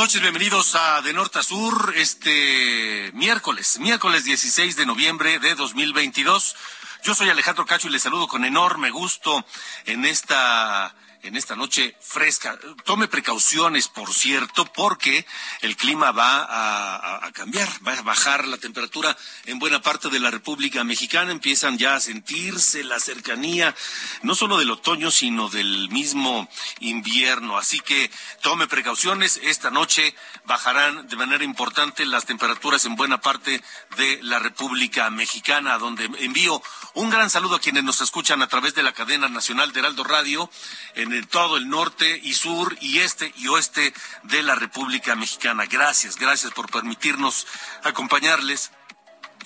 Noches, bienvenidos a De Norte a Sur, este miércoles, miércoles 16 de noviembre de 2022. Yo soy Alejandro Cacho y les saludo con enorme gusto en esta en esta noche fresca. Tome precauciones, por cierto, porque el clima va a, cambiar, va a bajar la temperatura en buena parte de la República Mexicana. Empiezan ya a sentirse la cercanía, no solo del otoño, sino del mismo invierno. Así que tome precauciones. Esta noche bajarán de manera importante las temperaturas en buena parte de la República Mexicana, donde envío un gran saludo a quienes nos escuchan a través de la cadena nacional de Heraldo Radio en todo el norte y sur y este y oeste de la República Mexicana. Gracias, gracias por permitirnos acompañarles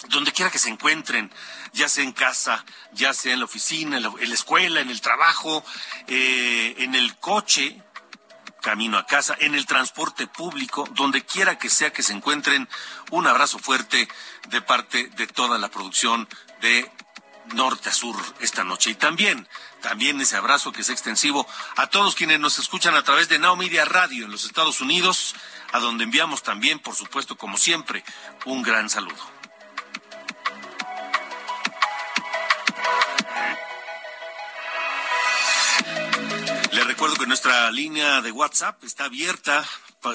donde quiera que se encuentren, ya sea en casa, ya sea en la oficina, en la, en la escuela, en el trabajo, eh, en el coche, camino a casa, en el transporte público, donde quiera que sea que se encuentren, un abrazo fuerte de parte de toda la producción de norte a sur esta noche. Y también, también ese abrazo que es extensivo a todos quienes nos escuchan a través de Now Media Radio en los Estados Unidos, a donde enviamos también, por supuesto, como siempre, un gran saludo. Le recuerdo que nuestra línea de WhatsApp está abierta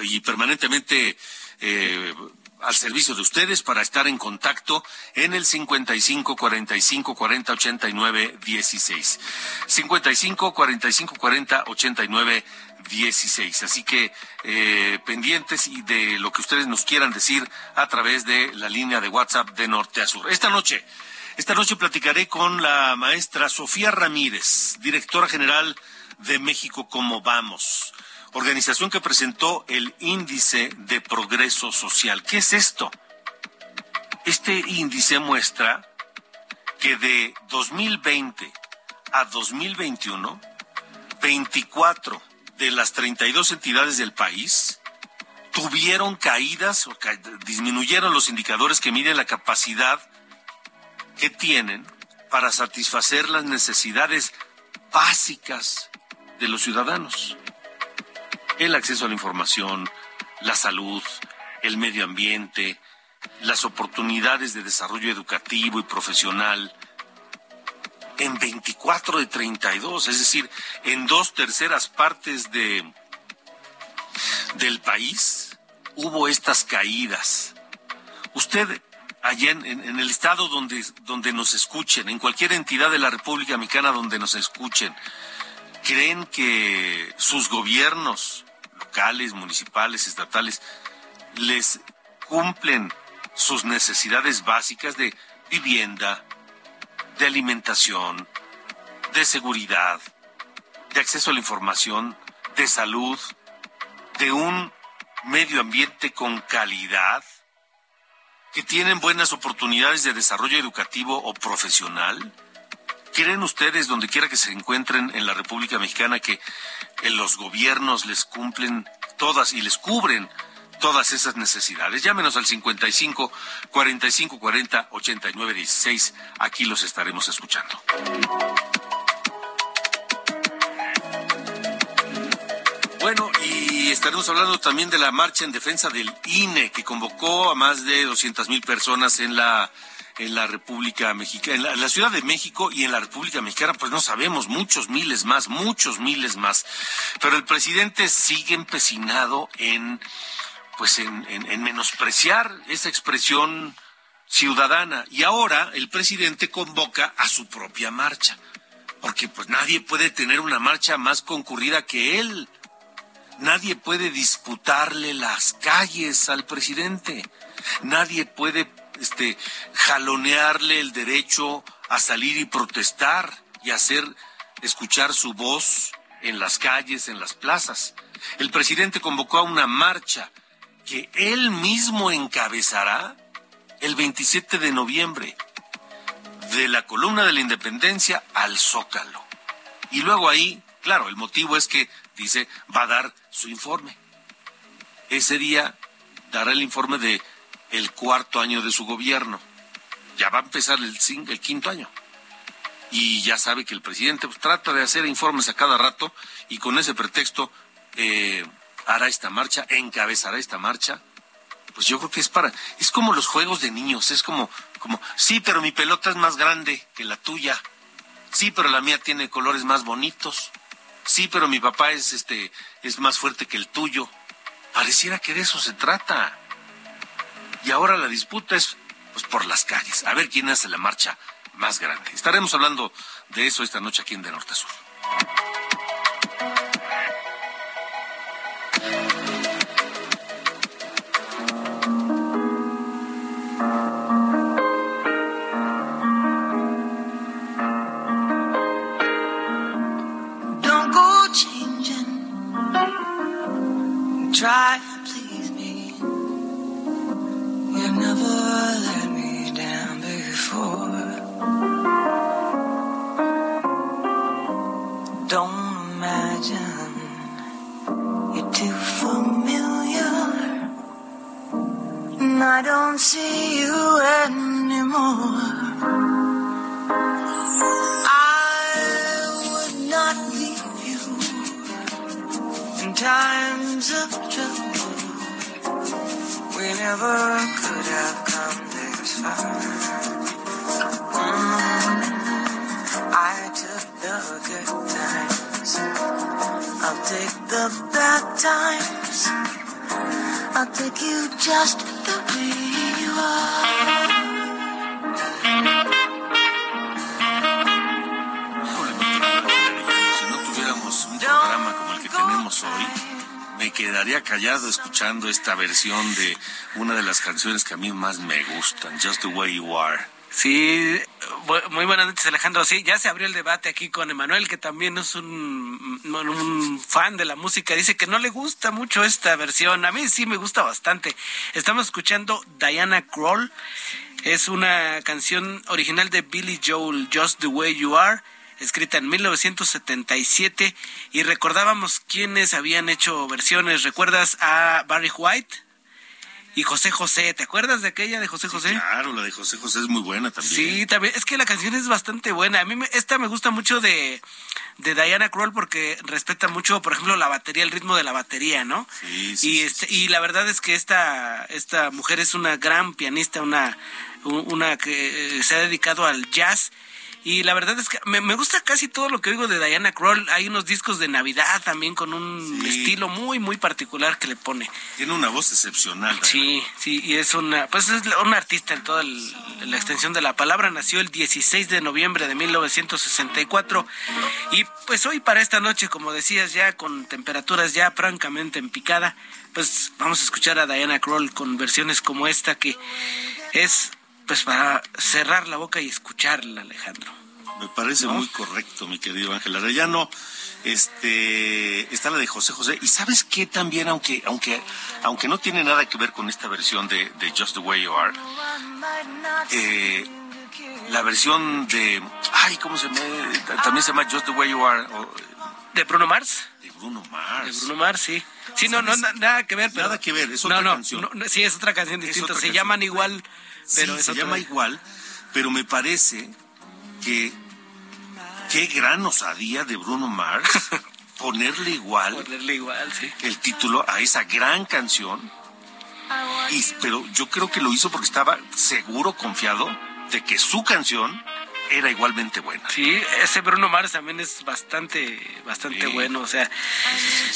y permanentemente eh, al servicio de ustedes para estar en contacto en el 55 45 40 89 16. 55 45 40 89 16. Así que eh, pendientes y de lo que ustedes nos quieran decir a través de la línea de WhatsApp de norte a sur. Esta noche, esta noche platicaré con la maestra Sofía Ramírez, directora general de México Como Vamos organización que presentó el índice de progreso social. ¿Qué es esto? Este índice muestra que de 2020 a 2021, 24 de las 32 entidades del país tuvieron caídas o disminuyeron los indicadores que miden la capacidad que tienen para satisfacer las necesidades básicas de los ciudadanos el acceso a la información, la salud, el medio ambiente, las oportunidades de desarrollo educativo y profesional en 24 de 32, es decir, en dos terceras partes de del país hubo estas caídas. Usted allá en, el estado donde, donde nos escuchen, en cualquier entidad de la República Mexicana donde nos escuchen, creen que sus gobiernos locales, municipales, estatales, les cumplen sus necesidades básicas de vivienda, de alimentación, de seguridad, de acceso a la información, de salud, de un medio ambiente con calidad, que tienen buenas oportunidades de desarrollo educativo o profesional? ¿Creen ustedes, donde quiera que se encuentren en la República Mexicana, que los gobiernos les cumplen todas y les cubren todas esas necesidades? Llámenos al 55 45 40 89 16. Aquí los estaremos escuchando. Bueno, y estaremos hablando también de la marcha en defensa del INE, que convocó a más de 200 mil personas en la en la República Mexicana, en la, Ciudad de México y en la República Mexicana, pues no sabemos, muchos miles más, muchos miles más. Pero el presidente sigue empecinado en, pues en, en menospreciar esa expresión ciudadana. Y ahora el presidente convoca a su propia marcha. Porque pues nadie puede tener una marcha más concurrida que él. Nadie puede disputarle las calles al presidente. Nadie puede este, jalonearle el derecho a salir y protestar y hacer escuchar su voz en las calles, en las plazas. El presidente convocó a una marcha que él mismo encabezará el 27 de noviembre, de la columna de la independencia al zócalo. Y luego ahí, claro, el motivo es que, dice, va a dar su informe. Ese día dará el informe de el cuarto año de su gobierno. Ya va a empezar el, quinto año. Y ya sabe que el presidente pues, trata de hacer informes a cada rato y con ese pretexto eh, hará esta marcha, encabezará esta marcha. Pues yo creo que es para, es como los juegos de niños, es como, como, sí, pero mi pelota es más grande que la tuya. Sí, pero la mía tiene colores más bonitos. Sí, pero mi papá es este, es más fuerte que el tuyo. Pareciera que de eso se trata. Y ahora la disputa es pues, por las calles, a ver quién hace la marcha más grande. Estaremos hablando de eso esta noche aquí en De Norte a Sur. Las canciones que a mí más me gustan, Just the Way You Are. Sí, muy buenas noches Alejandro. Sí, ya se abrió el debate aquí con Emanuel, que también es un, un, fan de la música. Dice que no le gusta mucho esta versión. A mí sí me gusta bastante. Estamos escuchando Diana Kroll. Es una canción original de Billy Joel, Just the Way You Are escrita en 1977 y recordábamos quiénes habían hecho versiones. ¿Recuerdas a Barry White? Y José José, ¿te acuerdas de aquella de José José? claro, la de José José es muy buena también. Sí, también. Es que la canción es bastante buena. A mí esta me gusta mucho de, de Diana Kroll porque respeta mucho, por ejemplo, la batería, el ritmo de la batería, ¿no? Sí, sí, y, este, y la verdad es que esta, esta mujer es una gran pianista, una, una que eh, se ha dedicado al jazz y la verdad es que me, gusta casi todo lo que oigo de Diana Kroll. Hay unos discos de Navidad también con un estilo muy, muy particular que le pone. Tiene una voz excepcional. Sí, sí, y es una, pues es un artista en toda la extensión de la palabra. Nació el 16 de noviembre de 1964. Y pues hoy para esta noche, como decías, ya con temperaturas ya francamente en picada, pues vamos a escuchar a Diana Kroll con versiones como esta que es pues para cerrar la boca y escucharla, Alejandro. Me parece muy correcto, mi querido Ángel Arellano. Este, está la de José José. Y sabes qué también, aunque, aunque, aunque no tiene nada que ver con esta versión de, Just the Way You Are, eh, la versión de, ay, ¿cómo se llama? También se llama Just the Way You Are. ¿De Bruno Mars? De Bruno Mars. De Bruno Mars, sí. Sí, no, no, nada que ver. Nada que ver, es otra canción. sí, es otra canción distinta. Se llaman igual pero se llama igual, pero me parece que qué gran osadía de Bruno Mars ponerle igual, ponerle igual sí. el título a esa gran canción. Y, pero yo creo que lo hizo porque estaba seguro, confiado de que su canción era igualmente buena. Sí, ese Bruno Mars también es bastante, bastante bueno. O sea,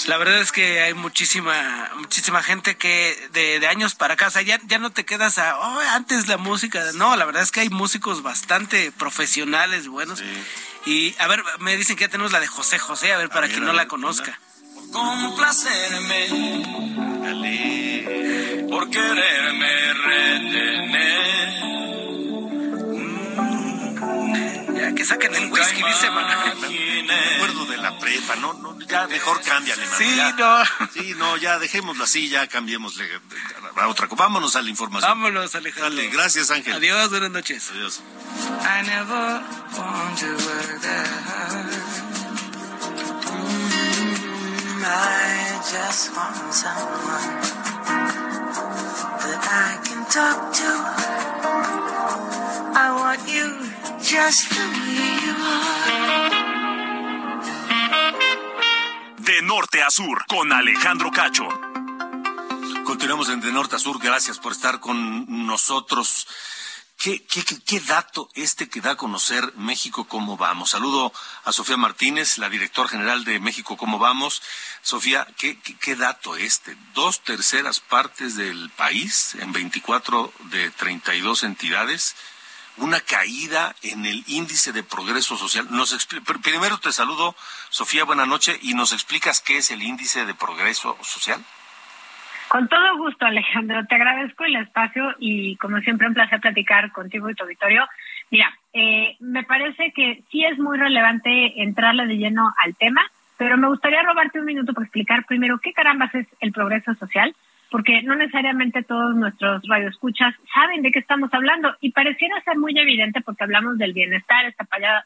la verdad es que hay muchísima, muchísima gente que de, años para acá, o sea, ya, ya no te quedas a, oh, antes la música. No, la verdad es que hay músicos bastante profesionales, buenos. Y a ver, me dicen que ya tenemos la de José José, a ver, para quien no la conozca. Complacerme. Dale. Por quererme retener que saquen el whisky, dice. Me acuerdo de la prepa, no, no ya mejor cámbiale, Sí, no. Sí, no, ya dejémoslo así, ya cambiémosle a otra cosa. Vámonos a la información. Vámonos, Alejandro. Dale, gracias, Ángel. Adiós, buenas noches. Adiós. I never want to work mm, I just want someone that I can talk to. I want you just the way you are. De norte a sur, con Alejandro Cacho. Continuamos en De Norte a Sur. Gracias por estar con nosotros. ¿Qué, qué, qué, dato este que da a conocer México Cómo Vamos? Saludo a Sofía Martínez, la directora general de México Cómo Vamos. Sofía, ¿qué, qué, qué dato este? Dos terceras partes del país en 24 de 32 entidades una caída en el índice de progreso social. Nos primero te saludo, Sofía, buena noche, y nos explicas qué es el índice de progreso social. Con todo gusto, Alejandro. Te agradezco el espacio y, como siempre, un placer platicar contigo y tu auditorio. Mira, eh, me parece que sí es muy relevante entrarle de lleno al tema, pero me gustaría robarte un minuto para explicar primero qué carambas es el progreso social porque no necesariamente todos nuestros radioescuchas saben de qué estamos hablando. Y pareciera ser muy evidente porque hablamos del bienestar, esta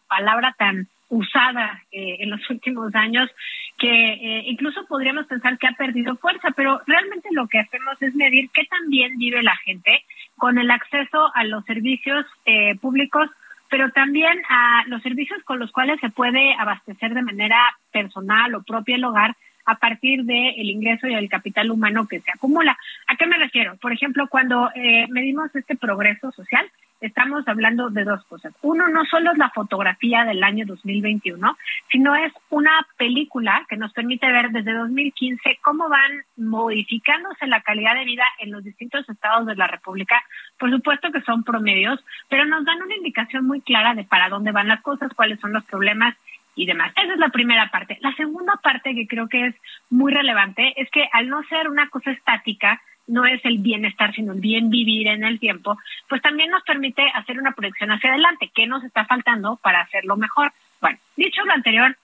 palabra tan usada eh, en los últimos años que eh, incluso podríamos pensar que ha perdido fuerza, pero realmente lo que hacemos es medir qué tan bien vive la gente con el acceso a los servicios eh, públicos, pero también a los servicios con los cuales se puede abastecer de manera personal o propia el hogar a partir del el ingreso y el capital humano que se acumula. ¿A qué me refiero? Por ejemplo, cuando eh, medimos este progreso social, estamos hablando de dos cosas. Uno, no solo es la fotografía del año 2021, sino es una película que nos permite ver desde 2015 cómo van modificándose la calidad de vida en los distintos estados de la República. Por supuesto que son promedios, pero nos dan una indicación muy clara de para dónde van las cosas, cuáles son los problemas y demás. Esa es la primera parte. La segunda parte que creo que es muy relevante es que al no ser una cosa estática, no es el bienestar, sino el bien vivir en el tiempo, pues también nos permite hacer una proyección hacia adelante. ¿Qué nos está faltando para hacerlo mejor? Bueno, dicho lo anterior,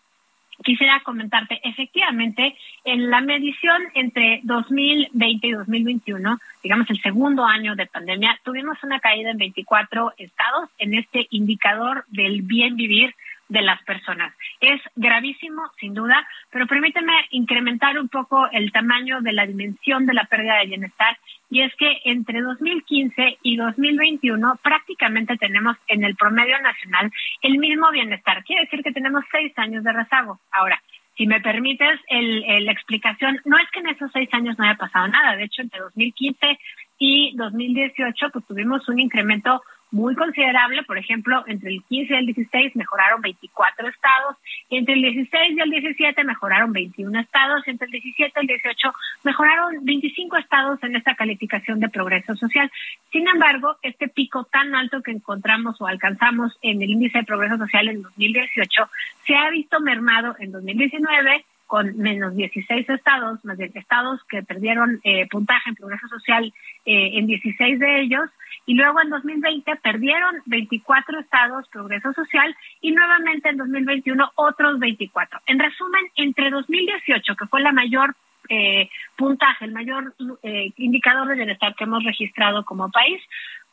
quisiera comentarte, efectivamente, en la medición entre 2020 y 2021, digamos el segundo año de pandemia, tuvimos una caída en 24 estados en este indicador del bien vivir de las personas. Es gravísimo, sin duda, pero permíteme incrementar un poco el tamaño de la dimensión de la pérdida de bienestar y es que entre 2015 y 2021 prácticamente tenemos en el promedio nacional el mismo bienestar. Quiere decir que tenemos seis años de rezago. Ahora, si me permites el, la explicación, no es que en esos seis años no haya pasado nada. De hecho, entre 2015 y 2018, pues tuvimos un incremento muy considerable. Por ejemplo, entre el 15 y el 16 mejoraron 24 estados, entre el 16 y el 17 mejoraron 21 estados, entre el 17 y el 18 mejoraron 25 estados en esta calificación de progreso social. Sin embargo, este pico tan alto que encontramos o alcanzamos en el índice de progreso social en 2018 se ha visto mermado en 2019 con menos 16 estados, más de estados que perdieron eh, puntaje en progreso social eh, en 16 de ellos, y luego en 2020 perdieron 24 estados progreso social y nuevamente en 2021 otros 24. En resumen, entre 2018, que fue la mayor eh, puntaje, el mayor eh, indicador de bienestar que hemos registrado como país,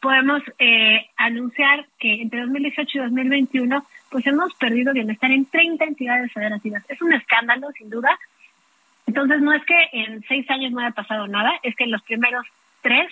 podemos eh, anunciar que entre 2018 y 2021 pues hemos perdido bienestar en 30 entidades federativas. Es un escándalo, sin duda. Entonces, no es que en seis años no haya pasado nada, es que en los primeros tres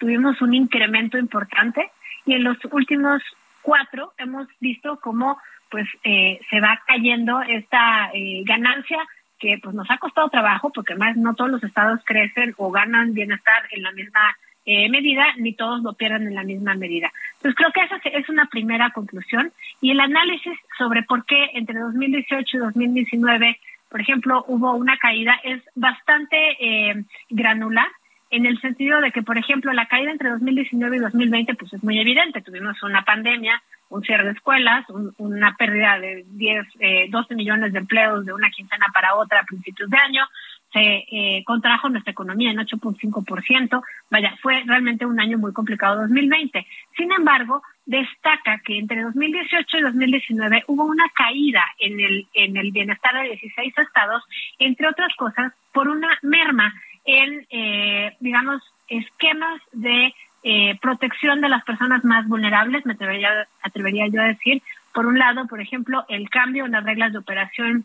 tuvimos un incremento importante y en los últimos cuatro hemos visto cómo pues eh, se va cayendo esta eh, ganancia que pues nos ha costado trabajo porque más no todos los estados crecen o ganan bienestar en la misma eh, medida, ni todos lo pierden en la misma medida. Entonces creo que esa es una primera conclusión y el análisis sobre por qué entre 2018 y 2019, por ejemplo, hubo una caída es bastante eh, granular en el sentido de que, por ejemplo, la caída entre 2019 y 2020 pues es muy evidente. Tuvimos una pandemia, un cierre de escuelas, una pérdida de 10, eh, 12 millones de empleos de una quincena para otra a principios de año, se eh, contrajo nuestra economía en 8.5%. Vaya, fue realmente un año muy complicado 2020. Sin embargo, destaca que entre 2018 y 2019 hubo una caída en el, en el bienestar de 16 estados, entre otras cosas, por una merma en, eh, digamos, esquemas de eh, protección de las personas más vulnerables, me atrevería, atrevería yo a decir. Por un lado, por ejemplo, el cambio en las reglas de operación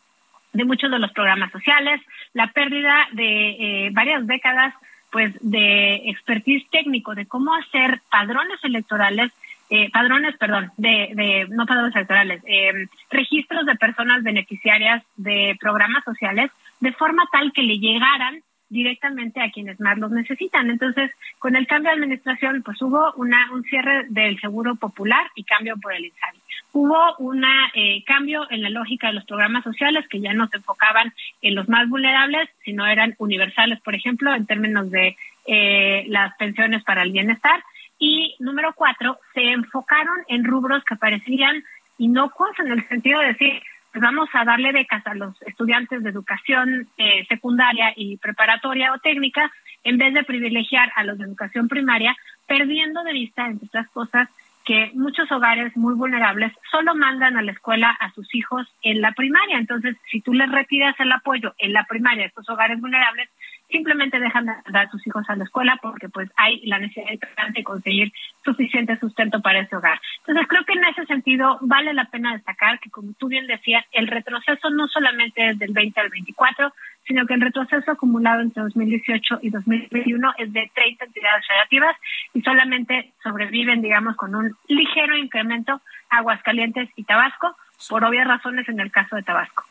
de muchos de los programas sociales, la pérdida de eh, varias décadas pues de expertise técnico de cómo hacer padrones electorales eh, padrones, perdón, de, de no padrones electorales, eh, registros de personas beneficiarias de programas sociales, de forma tal que le llegaran directamente a quienes más los necesitan. Entonces, con el cambio de administración, pues hubo una, un cierre del Seguro Popular y cambio por el INSABI. Hubo un eh, cambio en la lógica de los programas sociales que ya no se enfocaban en los más vulnerables, sino eran universales, por ejemplo, en términos de eh, las pensiones para el bienestar. Y número cuatro, se enfocaron en rubros que parecían inocuos en el sentido de decir, pues vamos a darle becas a los estudiantes de educación eh, secundaria y preparatoria o técnica en vez de privilegiar a los de educación primaria, perdiendo de vista, entre otras cosas, que muchos hogares muy vulnerables solo mandan a la escuela a sus hijos en la primaria. Entonces, si tú les retiras el apoyo en la primaria a estos hogares vulnerables, simplemente dejan de dar a sus hijos a la escuela porque pues hay la necesidad de conseguir suficiente sustento para ese hogar. Entonces creo que en ese sentido vale la pena destacar que como tú bien decías, el retroceso no solamente es del 20 al 24, sino que el retroceso acumulado entre 2018 y 2021 es de 30 entidades relativas y solamente sobreviven, digamos, con un ligero incremento Aguascalientes y Tabasco, por obvias razones en el caso de Tabasco.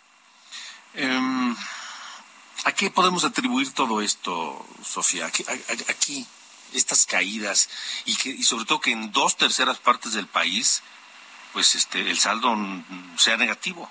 Em, ¿A qué podemos atribuir todo esto, Sofía? Aquí, aquí estas caídas y que y sobre todo que en dos terceras partes del país, pues este el saldo sea negativo.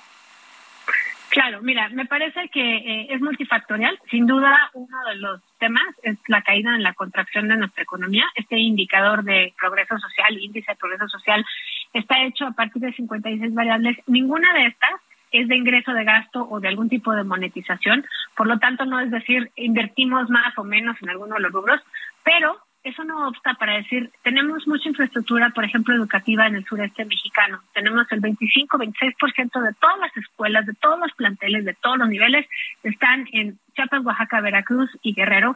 Claro, mira, me parece que eh, es multifactorial. Sin duda, uno de los temas es la caída en la contracción de nuestra economía. Este indicador de progreso social, índice de progreso social, está hecho a partir de 56 variables. Ninguna de estas es de ingreso de gasto o de algún tipo de monetización. Por lo tanto, no es decir, invertimos más o menos en alguno de los rubros, pero eso no obsta para decir, tenemos mucha infraestructura, por ejemplo, educativa en el sureste mexicano. Tenemos el 25-26% de todas las escuelas, de todos los planteles, de todos los niveles, están en Chiapas, Oaxaca, Veracruz y Guerrero.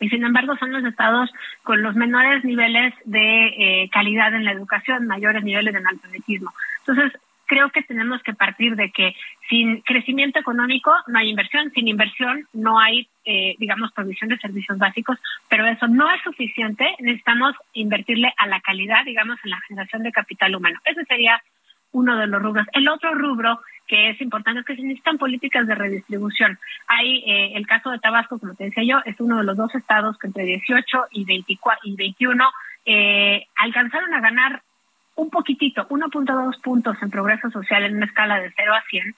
Y sin embargo son los estados con los menores niveles de eh, calidad en la educación, mayores niveles de analfabetismo. Entonces, creo que tenemos que partir de que sin crecimiento económico no hay inversión, sin inversión no hay, eh, digamos, provisión de servicios básicos, pero eso no es suficiente, necesitamos invertirle a la calidad, digamos, en la generación de capital humano. Ese sería uno de los rubros. El otro rubro que es importante es que se necesitan políticas de redistribución. Hay eh, el caso de Tabasco, como te decía yo, es uno de los dos estados que entre 18 y, 24, y 21 eh, alcanzaron a ganar un poquitito, 1.2 puntos en progreso social en una escala de 0 a 100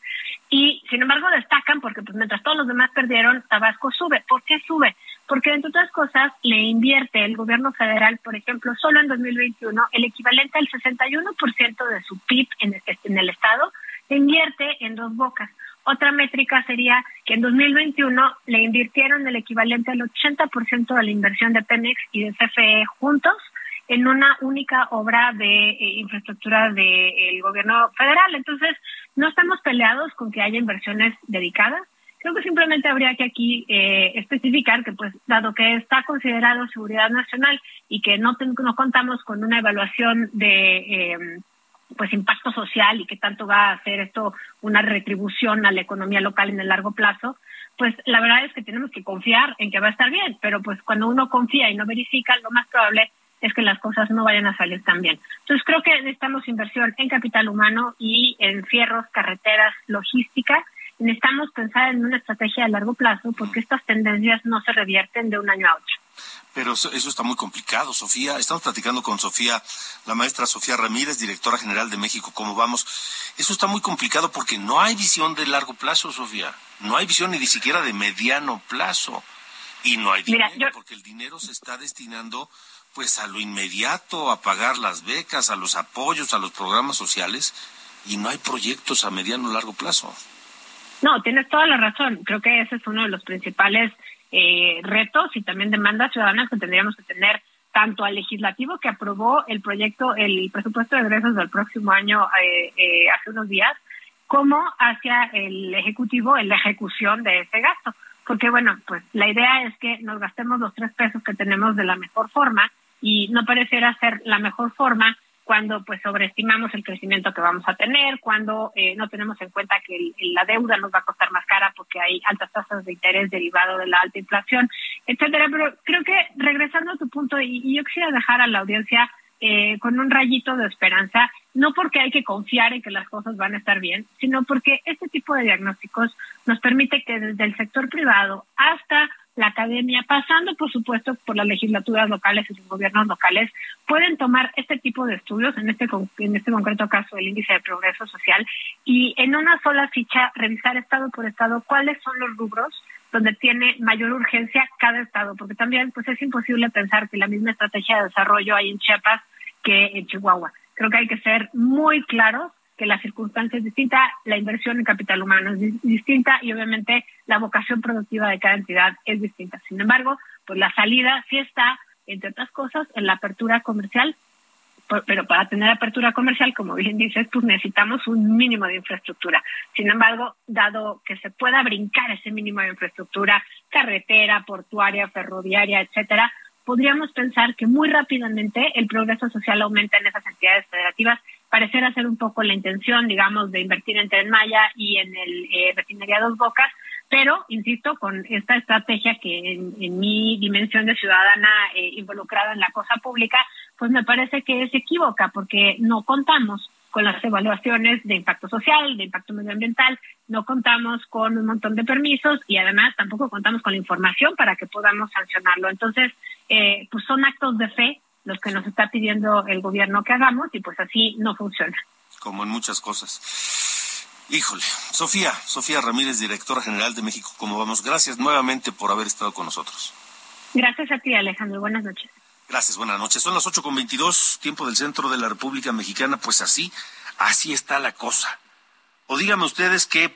y sin embargo destacan porque pues mientras todos los demás perdieron, Tabasco sube. ¿Por qué sube? Porque entre otras cosas le invierte el gobierno federal, por ejemplo, solo en 2021 el equivalente al 61% de su PIB en el, estado le invierte en dos bocas. Otra métrica sería que en 2021 le invirtieron el equivalente al 80% de la inversión de Pemex y de CFE juntos en una única obra de eh, infraestructura del gobierno federal. Entonces, no estamos peleados con que haya inversiones dedicadas. Creo que simplemente habría que aquí eh, especificar que, pues, dado que está considerado seguridad nacional y que no, no contamos con una evaluación de eh, pues impacto social y que tanto va a hacer esto una retribución a la economía local en el largo plazo, pues la verdad es que tenemos que confiar en que va a estar bien, pero pues cuando uno confía y no verifica, lo más probable es que las cosas no vayan a salir tan bien. Entonces creo que necesitamos inversión en capital humano y en fierros, carreteras, logística. Necesitamos pensar en una estrategia a largo plazo porque estas tendencias no se revierten de un año a otro. Pero eso, eso, está muy complicado, Sofía. Estamos platicando con Sofía, la maestra Sofía Ramírez, directora general de México. ¿Cómo vamos? Eso está muy complicado porque no hay visión de largo plazo, Sofía. No hay visión ni siquiera de mediano plazo. Y no hay dinero, Mira, yo... porque el dinero se está destinando pues a lo inmediato, a pagar las becas, a los apoyos, a los programas sociales, y no hay proyectos a mediano o largo plazo. No, tienes toda la razón. Creo que ese es uno de los principales eh, retos y también demandas ciudadanas que tendríamos que tener tanto al legislativo que aprobó el proyecto, el presupuesto de egresos del próximo año eh, eh, hace unos días, como hacia el ejecutivo en la ejecución de ese gasto. Porque bueno, pues la idea es que nos gastemos los tres pesos que tenemos de la mejor forma y no pareciera ser la mejor forma cuando pues sobreestimamos el crecimiento que vamos a tener, cuando eh, no tenemos en cuenta que el, la deuda nos va a costar más cara porque hay altas tasas de interés derivado de la alta inflación, etcétera. Pero creo que regresando a tu punto, y, yo quisiera dejar a la audiencia eh, con un rayito de esperanza, no porque hay que confiar en que las cosas van a estar bien, sino porque este tipo de diagnósticos nos permite que desde el sector privado hasta la academia, pasando por supuesto por las legislaturas locales y los gobiernos locales, pueden tomar este tipo de estudios, en este, en este concreto caso el índice de progreso social, y en una sola ficha revisar estado por estado cuáles son los rubros donde tiene mayor urgencia cada estado, porque también pues es imposible pensar que la misma estrategia de desarrollo hay en Chiapas que en Chihuahua. Creo que hay que ser muy claros que la circunstancia es distinta, la inversión en capital humano es distinta y obviamente la vocación productiva de cada entidad es distinta. Sin embargo, pues la salida sí está, entre otras cosas, en la apertura comercial, pero para tener apertura comercial, como bien dices, pues necesitamos un mínimo de infraestructura. Sin embargo, dado que se pueda brincar ese mínimo de infraestructura, carretera, portuaria, ferroviaria, etcétera, podríamos pensar que muy rápidamente el progreso social aumenta en esas entidades federativas. Parecerá ser un poco la intención, digamos, de invertir en Tren Maya y en el eh, refinería Dos Bocas, pero, insisto, con esta estrategia que en, mi dimensión de ciudadana eh, involucrada en la cosa pública, pues me parece que se equivoca porque no contamos con las evaluaciones de impacto social, de impacto medioambiental, no contamos con un montón de permisos y además tampoco contamos con la información para que podamos sancionarlo. Entonces, eh, pues son actos de fe los que nos está pidiendo el gobierno que hagamos y pues así no funciona. Como en muchas cosas. Híjole, Sofía, Sofía Ramírez, directora general de México, ¿cómo vamos? Gracias nuevamente por haber estado con nosotros. Gracias a ti, Alejandro. Buenas noches. Gracias, buenas noches. Son las ocho con veintidós, tiempo del centro de la República Mexicana. Pues así, así está la cosa. O díganme ustedes qué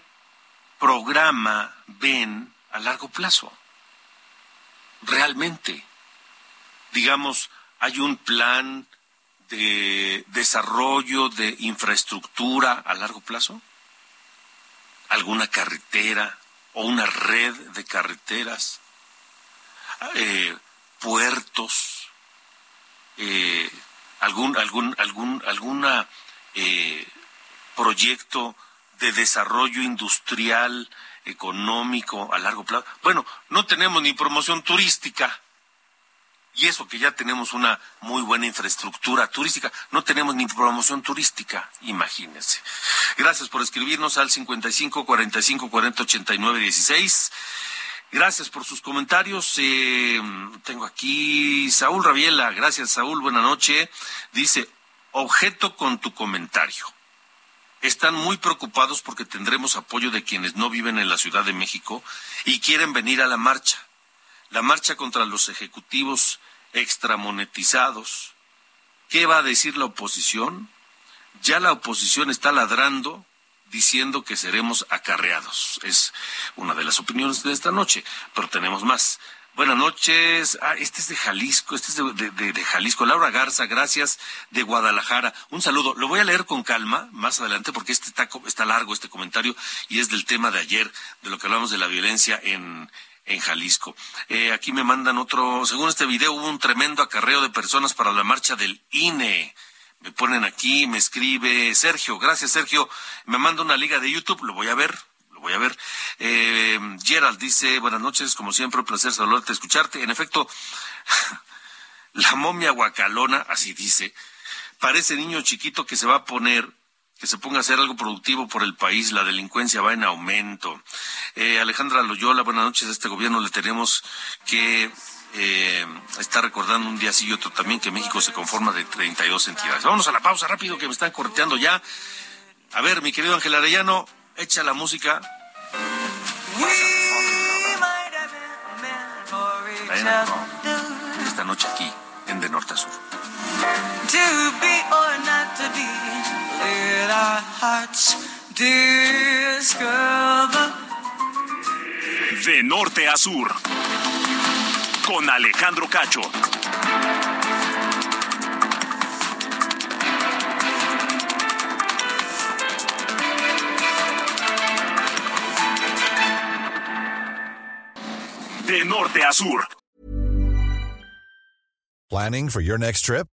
programa ven a largo plazo. Realmente. Digamos, hay un plan de desarrollo de infraestructura a largo plazo. Alguna carretera o una red de carreteras, eh, puertos, eh, algún algún algún alguna eh, proyecto de desarrollo industrial económico a largo plazo. Bueno, no tenemos ni promoción turística. Y eso que ya tenemos una muy buena infraestructura turística, no tenemos ni promoción turística, imagínense. Gracias por escribirnos al 55 45 40 89 16. Gracias por sus comentarios. Eh, tengo aquí Saúl Rabiela. Gracias, Saúl. Buena noche. Dice, objeto con tu comentario. Están muy preocupados porque tendremos apoyo de quienes no viven en la Ciudad de México y quieren venir a la marcha. La marcha contra los ejecutivos extramonetizados. ¿Qué va a decir la oposición? Ya la oposición está ladrando diciendo que seremos acarreados. Es una de las opiniones de esta noche, pero tenemos más. Buenas noches. Ah, este es de Jalisco, este es de, Jalisco. Laura Garza, gracias, de Guadalajara. Un saludo. Lo voy a leer con calma más adelante porque este está, está largo este comentario y es del tema de ayer, de lo que hablamos de la violencia en, en Jalisco. Eh, aquí me mandan otro, según este video hubo un tremendo acarreo de personas para la marcha del INE. Me ponen aquí, me escribe Sergio, gracias Sergio, me manda una liga de YouTube, lo voy a ver, lo voy a ver. Eh, Gerald dice, buenas noches, como siempre, un placer saludarte, escucharte. En efecto, la momia guacalona, así dice, parece niño chiquito que se va a poner que se ponga a hacer algo productivo por el país, la delincuencia va en aumento. Eh, Alejandra Loyola, buenas noches, a este gobierno le tenemos que eh, está recordando un día sí y otro también que México se conforma de 32 entidades. Vámonos a la pausa rápido que me están corteando ya. A ver, mi querido Ángel Arellano, echa la música. Esta noche aquí, en De Norte a Sur. Let our hearts discover. De norte a sur. Con Alejandro Cacho. De norte a sur. Planning for your next trip?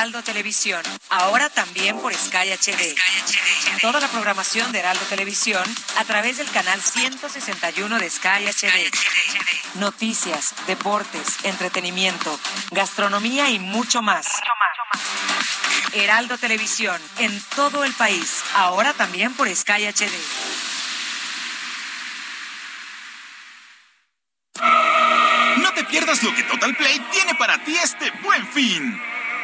Heraldo Televisión, ahora también por Sky HD. Toda la programación de Heraldo Televisión a través del canal 161 de Sky HD. Noticias, deportes, entretenimiento, gastronomía y mucho más. Heraldo Televisión, en todo el país, ahora también por Sky HD. No te pierdas lo que Total Play tiene para ti este buen fin.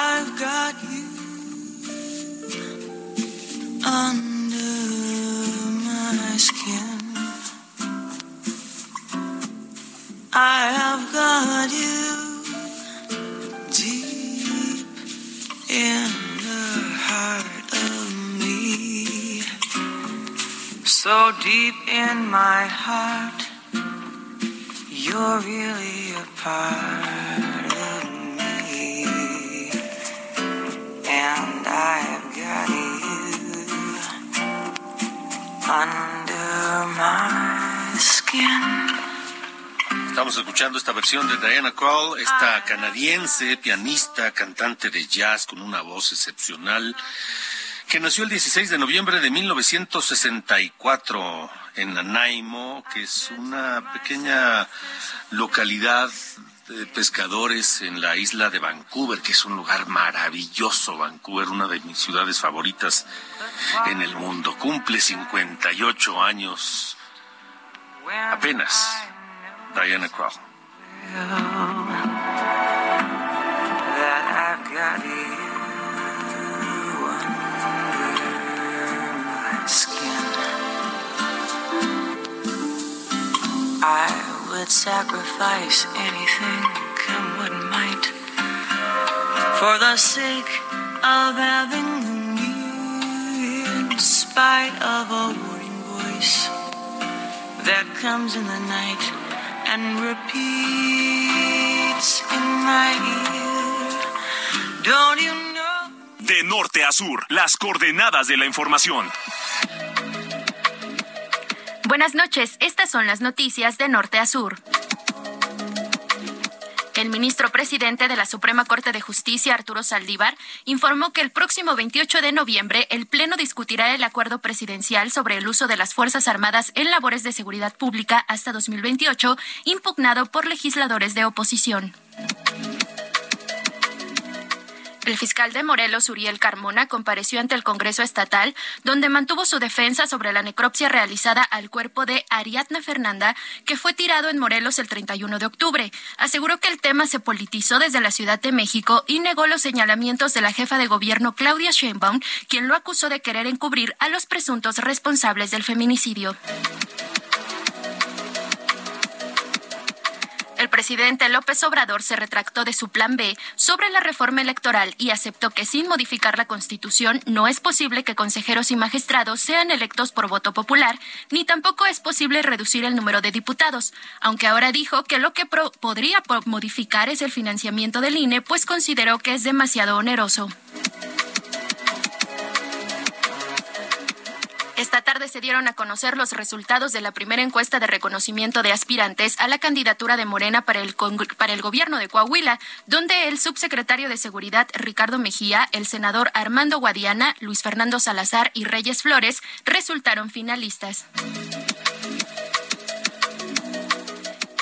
I've got you under my skin. I have got you deep in the heart of me. So deep in my heart, you're really a part And I've got you under my skin. Estamos escuchando esta versión de Diana Krall, esta canadiense, pianista, cantante de jazz con una voz excepcional, que nació el 16 de noviembre de 1964 en Nanaimo, que es una pequeña localidad pescadores en la isla de Vancouver, que es un lugar maravilloso, Vancouver, una de mis ciudades favoritas en el mundo. Cumple 58 años apenas. Diana Krall. Would sacrifice anything, come what might, for the sake of having you, in spite of a warning voice that comes in the night and repeats in my ear. Don't you know? De norte a sur, las coordenadas de la información. Buenas noches, estas son las noticias de norte a sur. El ministro presidente de la Suprema Corte de Justicia, Arturo Saldívar, informó que el próximo 28 de noviembre el Pleno discutirá el acuerdo presidencial sobre el uso de las Fuerzas Armadas en labores de seguridad pública hasta 2028, impugnado por legisladores de oposición. El fiscal de Morelos, Uriel Carmona, compareció ante el Congreso Estatal, donde mantuvo su defensa sobre la necropsia realizada al cuerpo de Ariadna Fernanda, que fue tirado en Morelos el 31 de octubre. Aseguró que el tema se politizó desde la Ciudad de México y negó los señalamientos de la jefa de gobierno Claudia Sheinbaum, quien lo acusó de querer encubrir a los presuntos responsables del feminicidio. El presidente López Obrador se retractó de su plan B sobre la reforma electoral y aceptó que sin modificar la Constitución no es posible que consejeros y magistrados sean electos por voto popular, ni tampoco es posible reducir el número de diputados, aunque ahora dijo que lo que podría modificar es el financiamiento del INE, pues consideró que es demasiado oneroso. Esta tarde se dieron a conocer los resultados de la primera encuesta de reconocimiento de aspirantes a la candidatura de Morena para el, para el gobierno de Coahuila, donde el subsecretario de Seguridad Ricardo Mejía, el senador Armando Guadiana, Luis Fernando Salazar y Reyes Flores resultaron finalistas.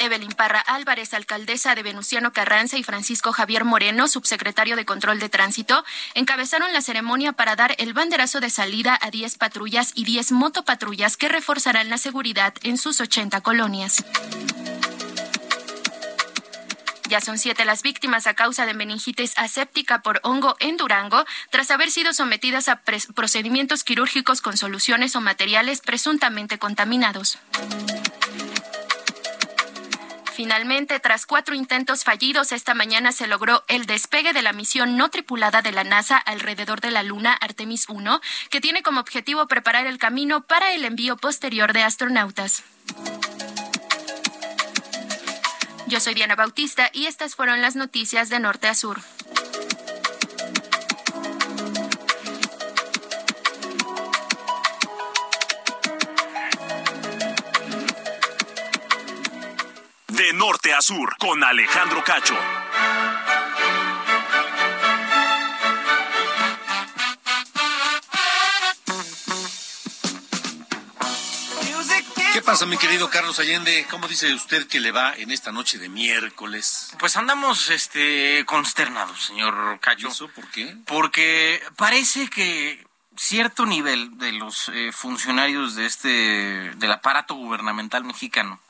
Evelyn Parra Álvarez, alcaldesa de Venustiano Carranza, y Francisco Javier Moreno, subsecretario de Control de Tránsito, encabezaron la ceremonia para dar el banderazo de salida a 10 patrullas y 10 motopatrullas que reforzarán la seguridad en sus 80 colonias. Ya son siete las víctimas a causa de meningitis aséptica por hongo en Durango, tras haber sido sometidas a procedimientos quirúrgicos con soluciones o materiales presuntamente contaminados. Finalmente, tras cuatro intentos fallidos, esta mañana se logró el despegue de la misión no tripulada de la NASA alrededor de la Luna Artemis 1, que tiene como objetivo preparar el camino para el envío posterior de astronautas. Yo soy Diana Bautista y estas fueron las noticias de Norte a Sur. De norte a sur, con Alejandro Cacho. ¿Qué pasa, mi querido Carlos Allende? ¿Cómo dice usted que le va en esta noche de miércoles? Pues andamos este consternados, señor Cacho. ¿Eso por qué? Porque parece que cierto nivel de los eh, funcionarios de este del aparato gubernamental mexicano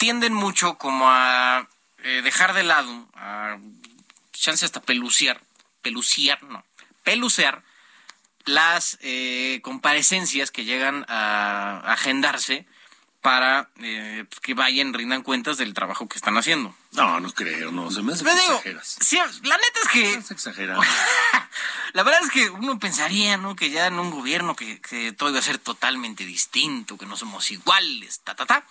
tienden mucho como a eh, dejar de lado, a chance hasta peluciar, peluciar, no, pelucear las eh, comparecencias que llegan a agendarse para eh, que vayan, rindan cuentas del trabajo que están haciendo. No, no creo, no, se me hace que digo, exageras. sí, la neta es que... Exagerando. la verdad es que uno pensaría, ¿no? Que ya en un gobierno que, que todo iba a ser totalmente distinto, que no somos iguales, ta, ta, ta.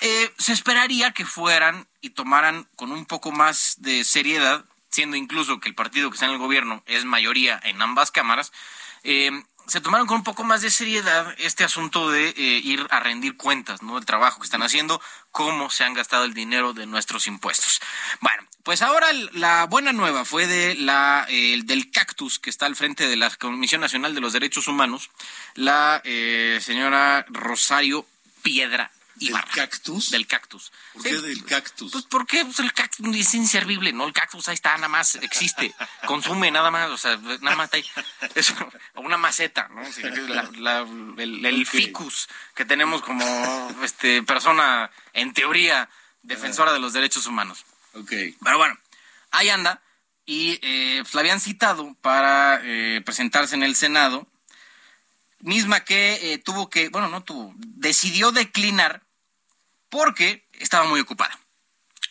Eh, se esperaría que fueran y tomaran con un poco más de seriedad, siendo incluso que el partido que está en el gobierno es mayoría en ambas cámaras, eh, se tomaron con un poco más de seriedad este asunto de eh, ir a rendir cuentas, ¿no? Del trabajo que están haciendo, cómo se han gastado el dinero de nuestros impuestos. Bueno, pues ahora la buena nueva fue de la el del cactus que está al frente de la Comisión Nacional de los Derechos Humanos, la señora Rosario Piedra ¿Del Ibarra. cactus? Del cactus. ¿Por qué del cactus? Pues porque pues, el cactus es inservible, ¿no? El cactus ahí está, nada más existe, consume nada más, o sea, nada más está ahí. Es una maceta, ¿no? Sí, la- la- el ficus que tenemos como este persona, en teoría, defensora de los derechos humanos. Ok. Pero bueno, ahí anda. Y eh, pues, la habían citado para eh, presentarse en el Senado, misma que eh, tuvo que, bueno, no tuvo, decidió declinar porque estaba muy ocupada.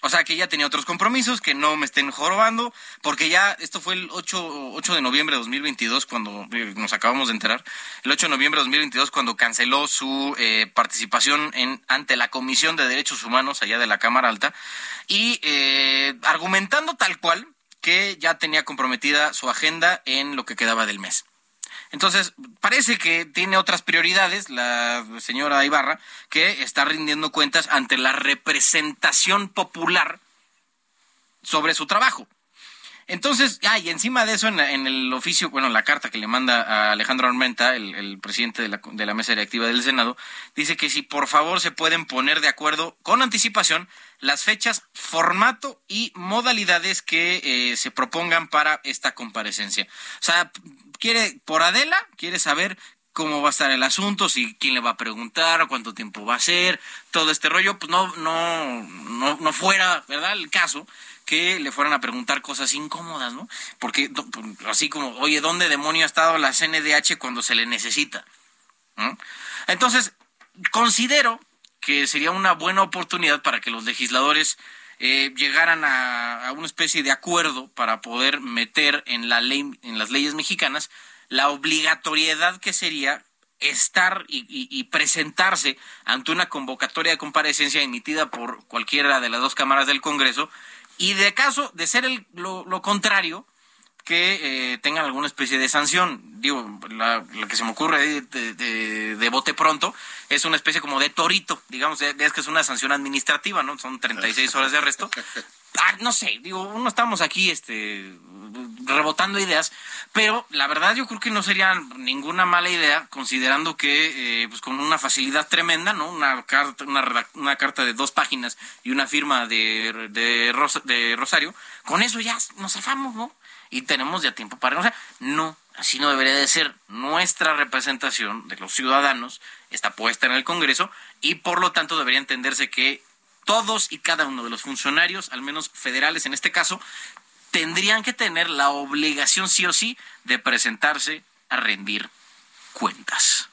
O sea, que ya tenía otros compromisos, que no me estén jorobando, porque ya, esto fue el 8, 8 de noviembre de 2022, cuando eh, nos acabamos de enterar, el 8 de noviembre de 2022, cuando canceló su eh, participación en, ante la Comisión de Derechos Humanos, allá de la Cámara Alta, y eh, argumentando tal cual que ya tenía comprometida su agenda en lo que quedaba del mes. Entonces, parece que tiene otras prioridades la señora Ibarra, que está rindiendo cuentas ante la representación popular sobre su trabajo. Entonces, ah, y encima de eso, en, en el oficio, bueno, la carta que le manda a Alejandro Armenta, el, el presidente de la, de la mesa directiva del Senado, dice que si por favor se pueden poner de acuerdo con anticipación las fechas, formato y modalidades que eh, se propongan para esta comparecencia. O sea, quiere, por Adela, quiere saber cómo va a estar el asunto, si quién le va a preguntar, cuánto tiempo va a ser, todo este rollo, pues no, no, no, no fuera, ¿verdad? El caso que le fueran a preguntar cosas incómodas, ¿no? Porque do- así como, oye, ¿dónde demonio ha estado la CNDH cuando se le necesita? Entonces, considero que sería una buena oportunidad para que los legisladores eh, llegaran a, a una especie de acuerdo para poder meter en la ley, en las leyes mexicanas, la obligatoriedad que sería estar y, y- y presentarse ante una convocatoria de comparecencia emitida por cualquiera de las dos cámaras del Congreso y de caso de ser el- lo, lo contrario, que eh, tengan alguna especie de sanción. Digo, la, que se me ocurre de, de- de bote pronto es una especie como de torito, digamos, es que es una sanción administrativa, ¿no? Son 36 horas de arresto. Ah, no sé, digo, uno estamos aquí este rebotando ideas, pero la verdad yo creo que no sería ninguna mala idea, considerando que eh, pues con una facilidad tremenda, ¿no? Una carta, una, una carta de dos páginas y una firma de, de, Ros- de Rosario, con eso ya nos zafamos, ¿no? Y tenemos ya tiempo para... Sea, no, así no debería de ser. Nuestra representación de los ciudadanos está puesta en el Congreso y por lo tanto debería entenderse que todos y cada uno de los funcionarios, al menos federales en este caso, tendrían que tener la obligación sí o sí de presentarse a rendir cuentas.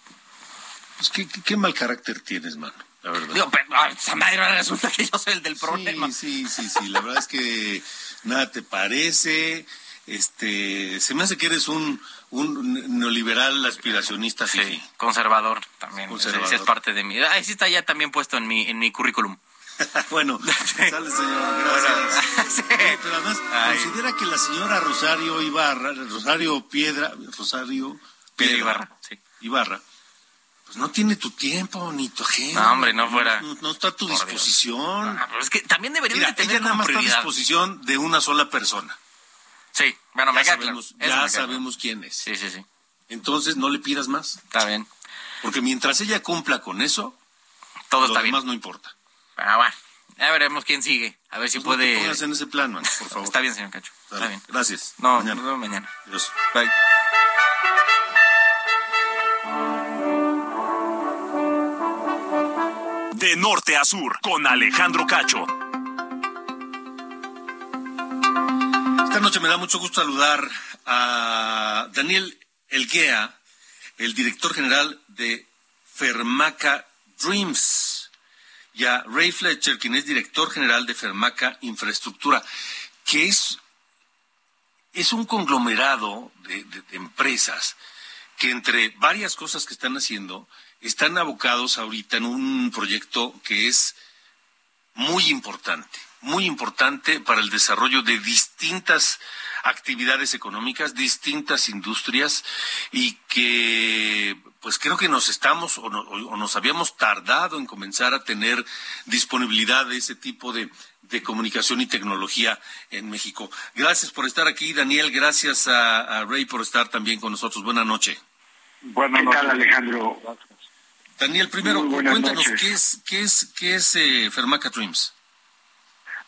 Pues, ¿qué, qué, qué mal carácter tienes, mano, la verdad. Digo, pero ah, esa madre resulta que yo soy el del problema. Sí, sí, sí, sí, la verdad es que nada te parece, este, se me hace que eres un, un neoliberal aspiracionista, Sí, conservador también. Conservador. Ese es parte de mi. Ahí sí está ya también puesto en mi, en mi currículum. bueno, sale señor, gracias. Pero además, Ay. considera que la señora Rosario Ibarra, Rosario Piedra, Rosario Piedra Ibarra, sí. Ibarra, pues no tiene tu tiempo ni tu agenda. No, hombre, no fuera. No, no está a tu Por disposición. Ah, pero es que también deberían Mira, de tener ella nada está a disposición de una sola persona. Sí, bueno, me ya claro. sabemos, me ya sabemos quién es. Sí, sí, sí. Entonces no le pidas más. Está bien. Porque mientras ella cumpla con eso, Todo lo está bien. demás no importa. Ah, bueno. Ya veremos quién sigue. A ver si Pues no te puede. pongas en ese plan, man, por favor. Está bien, señor Cacho. Está bien. Gracias. No, Mañana. nos vemos mañana. Adiós. Bye. De norte a sur, con Alejandro Cacho. Esta noche me da mucho gusto saludar a Daniel Elguea, el director general de Fermaca Dreams, y a Ray Fletcher, quien es director general de Fermaca Infraestructura, que es, es un conglomerado de, de- de empresas que entre varias cosas que están haciendo, están abocados ahorita en un proyecto que es muy importante, muy importante para el desarrollo de distintas actividades económicas, distintas industrias y que pues creo que nos estamos o, no- o nos habíamos tardado en comenzar a tener disponibilidad de ese tipo de, de comunicación y tecnología en México. Gracias por estar aquí, Daniel. Gracias a, a Ray por estar también con nosotros. Buenas noches. Buenas noches, Alejandro? Daniel, primero, cuéntanos noches. qué es, qué es, qué es eh, Fermaca Dreams.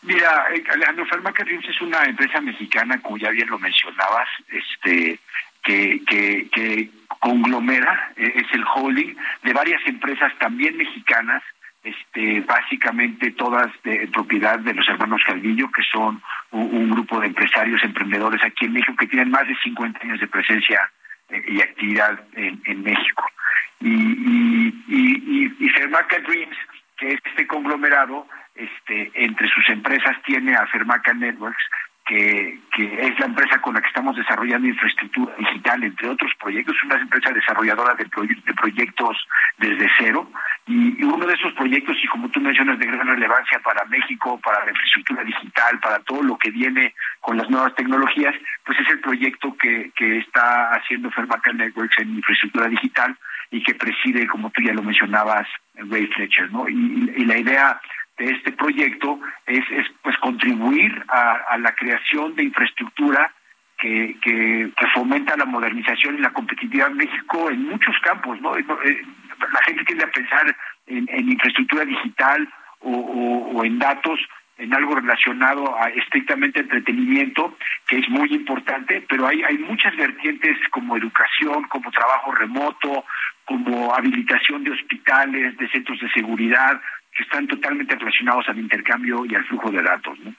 Mira, eh, Alejandro Farmaca Dreams es una empresa mexicana, como ya bien lo mencionabas, este, que, que, que conglomera, eh, es el holding de varias empresas también mexicanas, este, básicamente todas de propiedad de los hermanos Calvillo, que son un, grupo de empresarios emprendedores aquí en México que tienen más de 50 años de presencia eh, y actividad en, en México. Y, y, y, y, y Dreams, que es este conglomerado, este, entre sus empresas tiene a Fermaca Networks, que, que es la empresa con la que estamos desarrollando infraestructura digital, entre otros proyectos, una empresa desarrolladora de, de proyectos desde cero, y, y uno de esos proyectos, y como tú mencionas, de gran relevancia para México, para la infraestructura digital, para todo lo que viene con las nuevas tecnologías, pues es el proyecto que, que está haciendo Fermaca Networks en infraestructura digital y que preside, como tú ya lo mencionabas, Ray Fletcher, ¿no? Y, y la idea de este proyecto es, es pues contribuir a, la creación de infraestructura que, que, fomenta la modernización y la competitividad en México en muchos campos, ¿no? Eh, la gente tiende a pensar en, infraestructura digital o, en datos, en algo relacionado a estrictamente entretenimiento, que es muy importante, pero hay, hay muchas vertientes como educación, como trabajo remoto, como habilitación de hospitales, de centros de seguridad, que están totalmente relacionados al intercambio y al flujo de datos. ¿no?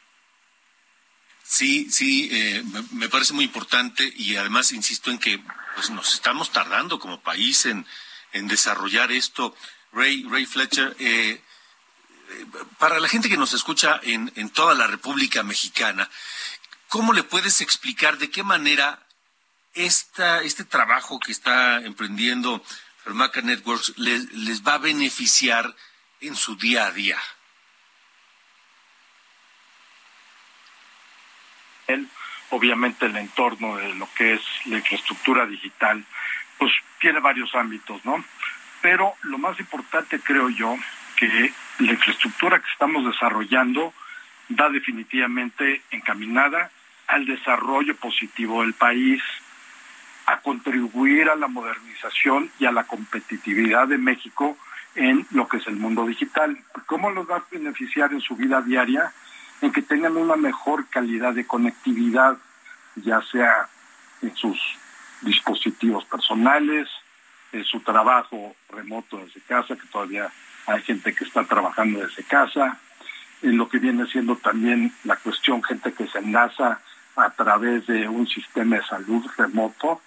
Sí, sí, eh, me parece muy importante y además insisto en que pues, nos estamos tardando como país en, en desarrollar esto. Ray, Ray Fletcher, eh, eh, para la gente que nos escucha en, en toda la República Mexicana, ¿cómo le puedes explicar de qué manera esta, este trabajo que está emprendiendo Fermaca Networks les, les va a beneficiar en su día a día? obviamente el entorno de lo que es la infraestructura digital, pues tiene varios ámbitos, ¿no? Pero lo más importante creo yo que la infraestructura que estamos desarrollando da definitivamente encaminada al desarrollo positivo del país, a contribuir a la modernización y a la competitividad de México en lo que es el mundo digital. ¿Cómo los va a beneficiar en su vida diaria? En que tengan una mejor calidad de conectividad, ya sea en sus dispositivos personales, en su trabajo remoto desde casa, que todavía hay gente que está trabajando desde casa, en lo que viene siendo también la cuestión, gente que se enlaza a través de un sistema de salud remoto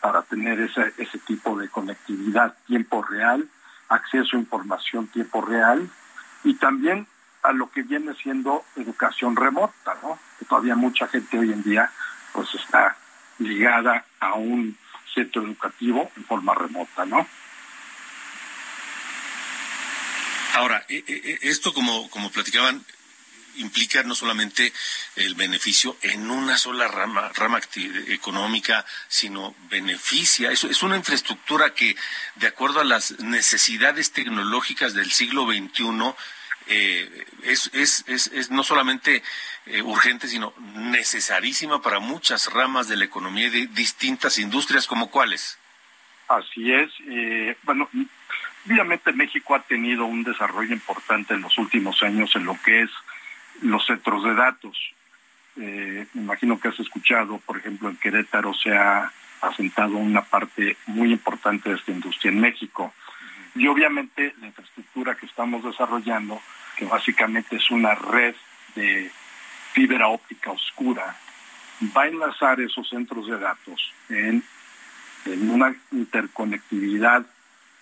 para tener ese, ese tipo de conectividad tiempo real acceso a información tiempo real y también a lo que viene siendo educación remota, ¿no? Que todavía mucha gente hoy en día pues está ligada a un centro educativo en forma remota, ¿no? Ahora, e, e, e, esto como, como platicaban, implica no solamente el beneficio en una sola rama, rama económica, sino beneficia. Eso es una infraestructura que, de acuerdo a las necesidades tecnológicas del siglo XXI, eh, es, es, es, no solamente eh, urgente, sino necesarísima para muchas ramas de la economía y de distintas industrias como cuáles. Así es. Eh, bueno, obviamente México ha tenido un desarrollo importante en los últimos años en lo que es los centros de datos. Eh, me imagino que has escuchado, por ejemplo, en Querétaro se ha asentado una parte muy importante de esta industria en México. Y obviamente la infraestructura que estamos desarrollando, que básicamente es una red de fibra óptica oscura, va a enlazar esos centros de datos en, en una interconectividad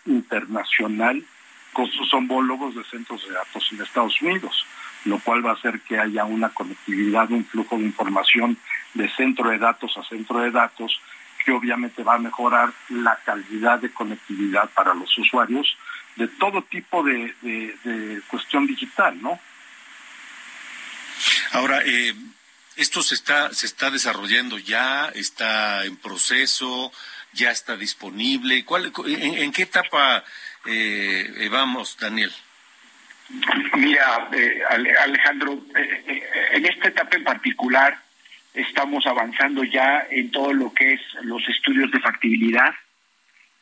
internacional con sus homólogos de centros de datos en Estados Unidos lo cual va a hacer que haya una conectividad, un flujo de información de centro de datos a centro de datos, que obviamente va a mejorar la calidad de conectividad para los usuarios de todo tipo de, cuestión digital, ¿no? Ahora, eh, esto se está, se está desarrollando ya, está en proceso, ya está disponible. ¿Cuál, en, qué etapa eh, vamos, Daniel? Mira, eh, Alejandro, eh, eh, en esta etapa en particular estamos avanzando ya en todo lo que es los estudios de factibilidad.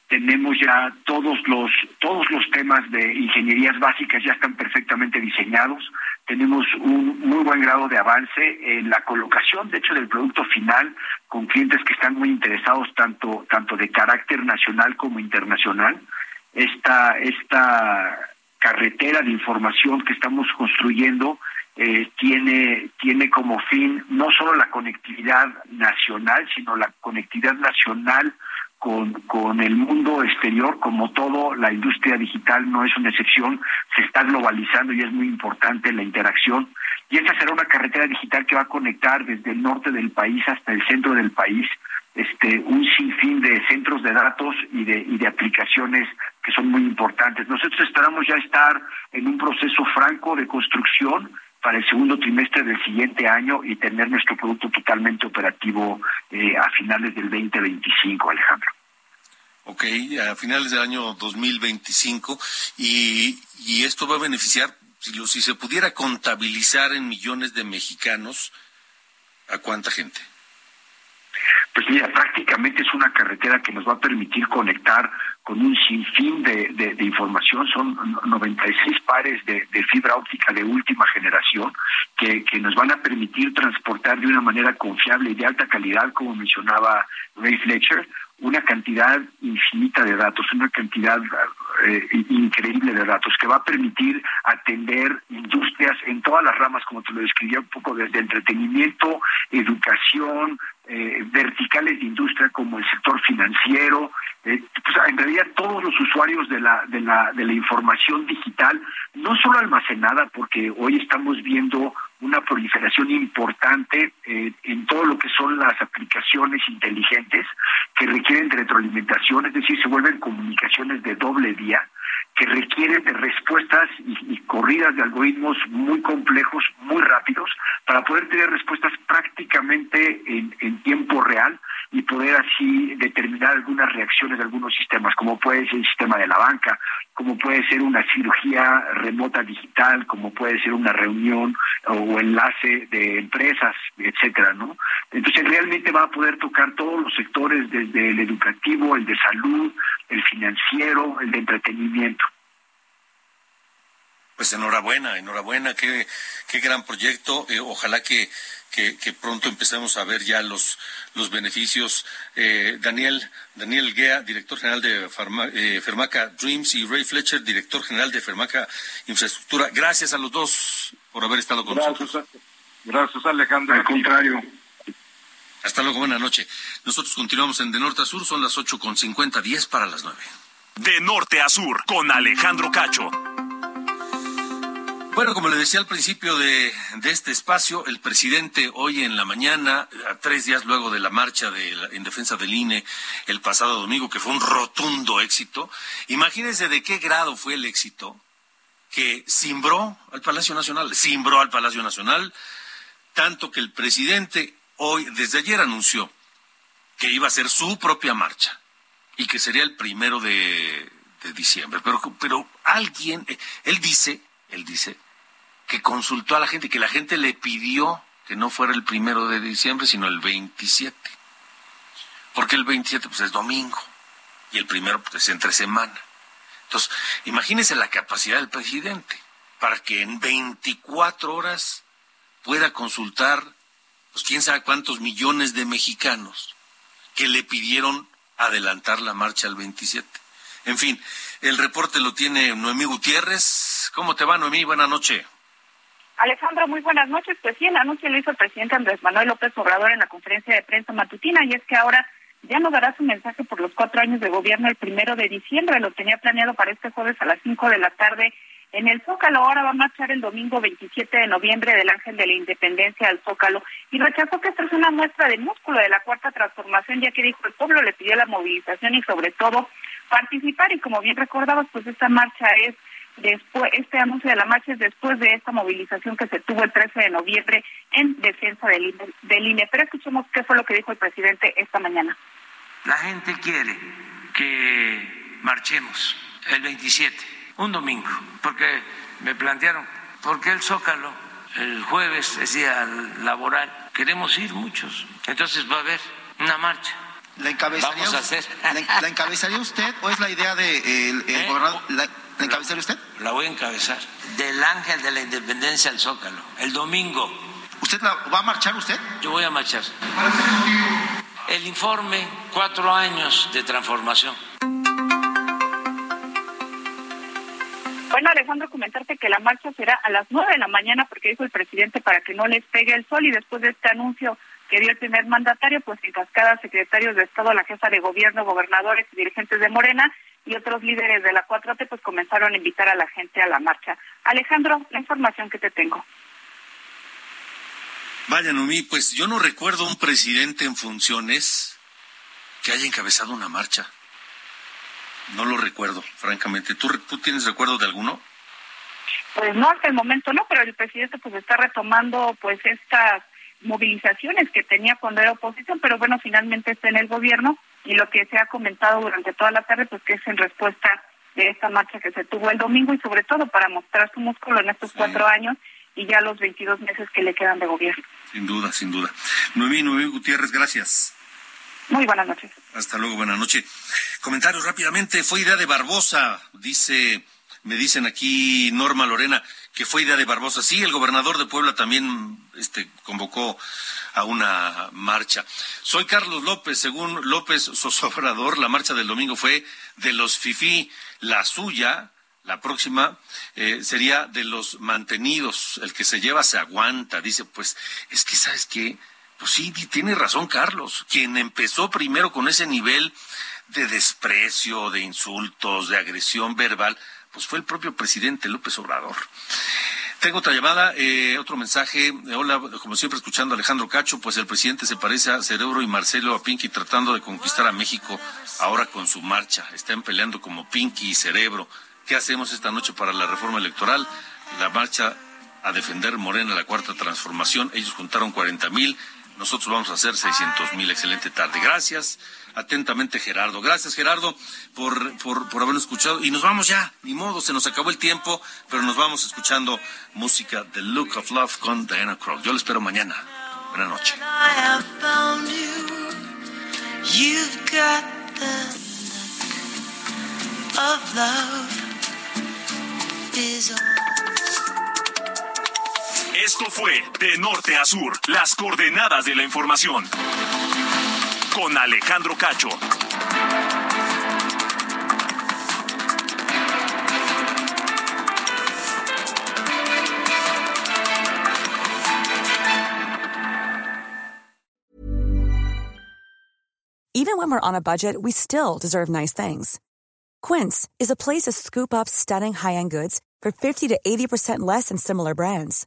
Tenemos ya todos los todos los temas de ingenierías básicas ya están perfectamente diseñados. Tenemos un muy buen grado de avance en la colocación, de hecho, del producto final con clientes que están muy interesados tanto tanto de carácter nacional como internacional. Esta carretera de información que estamos construyendo eh, tiene, tiene como fin no solo la conectividad nacional, sino la conectividad nacional con, con el mundo exterior, como todo, la industria digital no es una excepción, se está globalizando y es muy importante la interacción. Y esa será una carretera digital que va a conectar desde el norte del país hasta el centro del país este, un sinfín de centros de datos y de, y de aplicaciones que son muy importantes. Nosotros esperamos ya estar en un proceso franco de construcción para el segundo trimestre del siguiente año y tener nuestro producto totalmente operativo eh, a finales del 2025, Alejandro. Ok, a finales del año 2025 y, y esto va a beneficiar si, lo, si se pudiera contabilizar en millones de mexicanos, ¿a cuánta gente? Pues mira, prácticamente es una carretera que nos va a permitir conectar con un sinfín de, de, información. Son 96 pares de, fibra óptica de última generación que, que nos van a permitir transportar de una manera confiable y de alta calidad, como mencionaba Ray Fletcher, una cantidad infinita de datos, una cantidad eh, increíble de datos que va a permitir atender industrias en todas las ramas, como te lo describía un poco desde entretenimiento, educación, eh, verticales de industria como el sector financiero, eh, pues en realidad todos los usuarios de la, de la, de la información digital, no solo almacenada, porque hoy estamos viendo una proliferación importante eh, en todo lo que son las aplicaciones inteligentes que requieren retroalimentación, es decir, se vuelven comunicaciones de doble vía que requieren de respuestas y, corridas de algoritmos muy complejos, muy rápidos, para poder tener respuestas prácticamente en, en tiempo real y poder así determinar algunas reacciones de algunos sistemas, como puede ser el sistema de la banca, como puede ser una cirugía remota digital, como puede ser una reunión o enlace de empresas, etcétera, ¿no? Entonces realmente va a poder tocar todos los sectores, desde el educativo, el de salud, el financiero, el de entretenimiento. Pues enhorabuena, enhorabuena, qué, qué gran proyecto. Eh, ojalá que, que, pronto empecemos a ver ya los, los beneficios. Eh, Daniel, Daniel Guea, director general de eh, Fermaca Dreams, y Ray Fletcher, director general de Fermaca Infraestructura. Gracias a los dos por haber estado con nosotros. Gracias, Alejandro. Al contrario. Hasta luego, buena noche. Nosotros continuamos en De Norte a Sur, son las ocho con cincuenta, diez para las nueve. De Norte a Sur, con Alejandro Cacho. Bueno, como le decía al principio de, este espacio, el presidente hoy en la mañana, a tres días luego de la marcha en defensa del INE el pasado domingo, que fue un rotundo éxito, imagínense de qué grado fue el éxito que cimbró al Palacio Nacional, cimbró al Palacio Nacional, tanto que el presidente hoy, desde ayer anunció que iba a ser su propia marcha y que sería el primero de, de diciembre. Pero, pero alguien, él dice, él dice que consultó a la gente, que la gente le pidió que no fuera el primero de diciembre, sino el 27. Porque el 27 pues es domingo y el primero pues es entre semana. Entonces, imagínese la capacidad del presidente para que en 24 horas pueda consultar, pues quién sabe cuántos millones de mexicanos que le pidieron adelantar la marcha al 27. En fin, el reporte lo tiene Noemí Gutiérrez. ¿Cómo te va, Noemí? Buenas noches. Alejandro, muy buenas noches. Pues sí, el anuncio lo hizo el presidente Andrés Manuel López Obrador en la conferencia de prensa matutina y es que ahora ya no dará su mensaje por los cuatro años de gobierno el primero de diciembre. Lo tenía planeado para este jueves a las cinco de la tarde en el Zócalo. Ahora va a marchar el domingo 27 de noviembre del Ángel de la Independencia al Zócalo y rechazó que esta es una muestra de músculo de la cuarta transformación, ya que dijo el pueblo le pidió la movilización y sobre todo participar. Y como bien recordabas, pues esta marcha es después este anuncio de la marcha es después de esta movilización que se tuvo el 13 de noviembre en defensa del, del INE. Pero escuchemos qué fue lo que dijo el presidente esta mañana. La gente quiere que marchemos el 27, un domingo, porque me plantearon, ¿por qué el Zócalo el jueves es día laboral? Queremos ir muchos, entonces va a haber una marcha. ¿La encabezaría, Vamos a hacer. ¿la, encabezaría usted o es la idea de el, ¿Eh? gobernador? ¿La encabezaría usted? La voy a encabezar. Del Ángel de la Independencia al Zócalo. El domingo. ¿Usted la, va a marchar usted? Yo voy a marchar. El informe, cuatro años de transformación. Bueno, Alejandro, comentarte que la marcha será a las nueve de la mañana porque dijo el presidente para que no les pegue el sol y después de este anuncio que dio el primer mandatario, pues en cascada secretarios de Estado, la jefa de gobierno, gobernadores y dirigentes de Morena y otros líderes de la 4T pues comenzaron a invitar a la gente a la marcha. Alejandro, la información que te tengo. Vaya, Noemí, pues yo no recuerdo un presidente en funciones que haya encabezado una marcha. No lo recuerdo, francamente. ¿Tú, tú tienes recuerdo de alguno? Pues no, hasta el momento no, pero el presidente pues está retomando pues estas movilizaciones que tenía cuando era oposición, pero bueno, finalmente está en el gobierno y lo que se ha comentado durante toda la tarde, pues que es en respuesta de esta marcha que se tuvo el domingo y sobre todo para mostrar su músculo en estos cuatro años y ya los 22 meses que le quedan de gobierno. Sin duda, sin duda. Noemí, Noemí Gutiérrez, gracias. Muy buenas noches. Hasta luego, buenas noches. Comentarios rápidamente. Fue idea de Barbosa, dice, me dicen aquí Norma Lorena, que fue idea de Barbosa. Sí, el gobernador de Puebla también este, convocó a una marcha. Soy Carlos López. Según López Sosobrador, la marcha del domingo fue de los FIFI. La suya, la próxima, eh, sería de los mantenidos. El que se lleva se aguanta. Dice, pues, es que, ¿sabes qué? Pues sí, tiene razón Carlos. Quien empezó primero con ese nivel de desprecio, de insultos, de agresión verbal, pues fue el propio presidente López Obrador. Tengo otra llamada, eh, otro mensaje. Hola, como siempre escuchando a Alejandro Cacho, pues el presidente se parece a Cerebro y Marcelo a Pinky tratando de conquistar a México ahora con su marcha. Están peleando como Pinky y Cerebro. ¿Qué hacemos esta noche para la reforma electoral? La marcha a defender Morena, la cuarta transformación. Ellos juntaron 40 mil, nosotros vamos a hacer 600 mil. Excelente tarde. Gracias. Atentamente, Gerardo. Gracias, Gerardo, por, por, por habernos escuchado. Y nos vamos ya. Ni modo, se nos acabó el tiempo, pero nos vamos escuchando música The Look of Love con Diana Krall. Yo lo espero mañana. Buenas noches. Esto fue De Norte a Sur, las coordenadas de la información. Con Alejandro Cacho. Even when we're on a budget, we still deserve nice things. Quince is a place to scoop up stunning high-end goods for 50 to 80% less than similar brands.